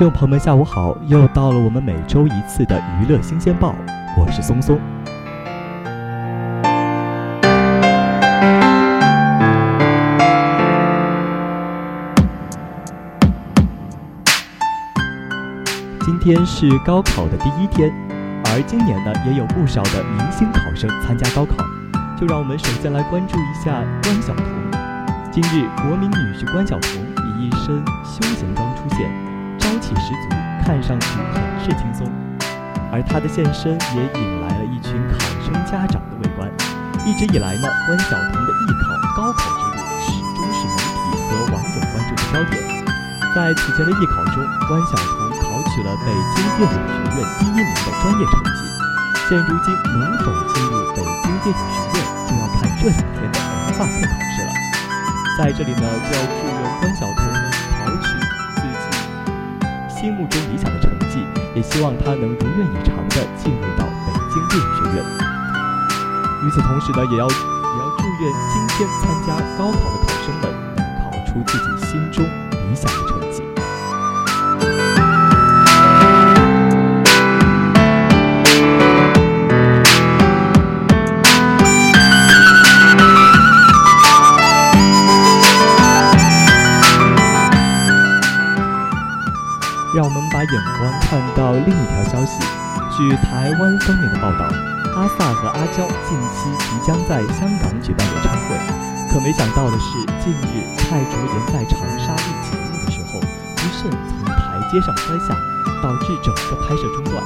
众朋友们，下午好！又到了我们每周一次的娱乐新鲜报，我是松松。今天是高考的第一天，而今年呢，也有不少的明星考生参加高考。就让我们首先来关注一下关晓彤。今日，国民女婿关晓彤以一身休闲装出现。气十足，看上去很是轻松，而他的现身也引来了一群考生家长的围观。一直以来呢，关晓彤的艺考高考之路始终是媒体和网友关注的焦点。在此前的艺考中，关晓彤考取了北京电影学院第一名的专业成绩。现如今能否进入北京电影学院，就要看这两天的文化课考试了。在这里呢，就要祝愿关晓彤。心目中理想的成绩，也希望他能如愿以偿地进入到北京电影学院。与此同时呢，也要也要祝愿今天参加高考的考生们考出自己心中理想的让我们把眼光看到另一条消息。据台湾方面的报道，阿 sa 和阿娇近期即将在香港举办演唱会。可没想到的是，近日蔡卓妍在长沙录节目的时候，不慎从台阶上摔下，导致整个拍摄中断。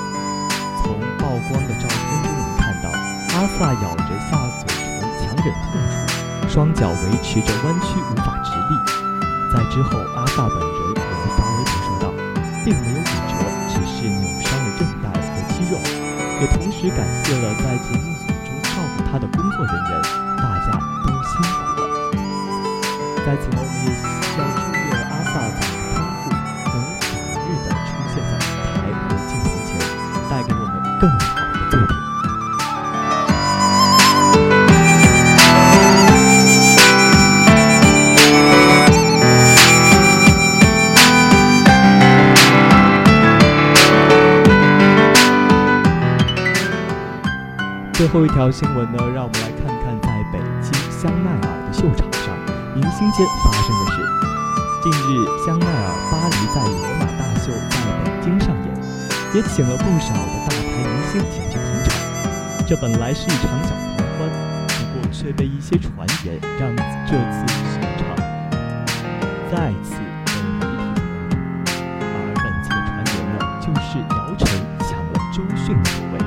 从曝光的照片中能看到，阿 sa 咬着下嘴唇强忍痛楚，双脚维持着弯曲无法直立。在之后，阿 sa 本人。也同时感谢了在节目组中照顾他的工作人员，大家都辛苦了。在此呢，我们也要祝愿阿萨早日康复，能早日的出现在舞台和镜头前，带给我们更最后一条新闻呢，让我们来看看在北京香奈儿的秀场上，明星间发生的事。近日，香奈儿巴黎在罗马大秀在北京上演，也请了不少的大牌明星前去捧场。这本来是一场小狂欢，不过却被一些传言让这次秀场再次被媒体关注。而本次的传言呢，就是姚晨抢了周迅的座位。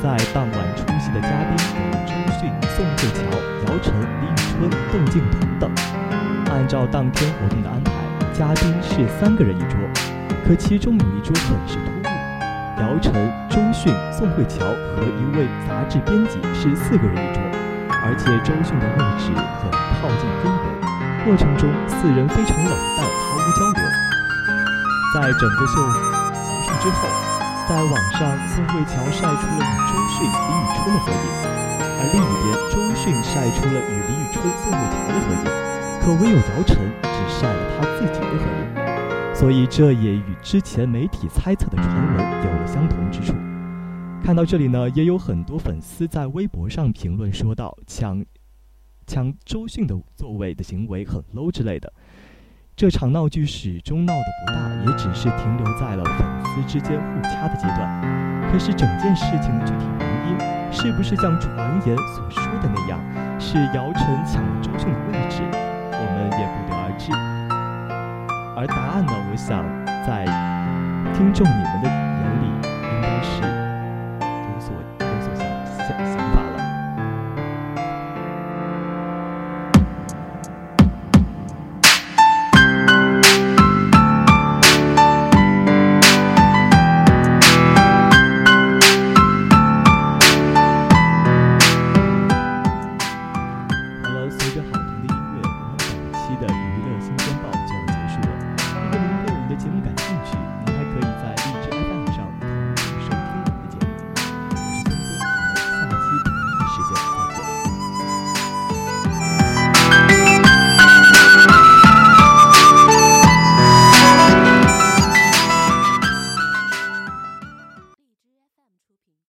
在当晚出席的嘉宾有周迅、宋慧乔、姚晨、李宇春、窦靖童等。按照当天活动的安排，嘉宾是三个人一桌，可其中有一桌很是突兀，姚晨、周迅、宋慧乔和一位杂志编辑是四个人一桌，而且周迅的位置很靠近边缘，过程中四人非常冷淡，毫无交流。在整个秀结束之后。在网上，宋慧乔晒出了与周迅、李宇春的合影，而另一边，周迅晒出了与李宇春、宋慧乔的合影，可唯有姚晨只晒了她自己的合影，所以这也与之前媒体猜测的传闻有了相同之处。看到这里呢，也有很多粉丝在微博上评论说道：“抢抢周迅的座位的行为很 low 之类的。”这场闹剧始终闹得不大，也只是停留在了粉丝之间互掐的阶段。可是整件事情的具体原因，是不是像传言所说的那样，是姚晨抢了周迅的位置，我们也不得而知。而答案呢，我想在听众你们的。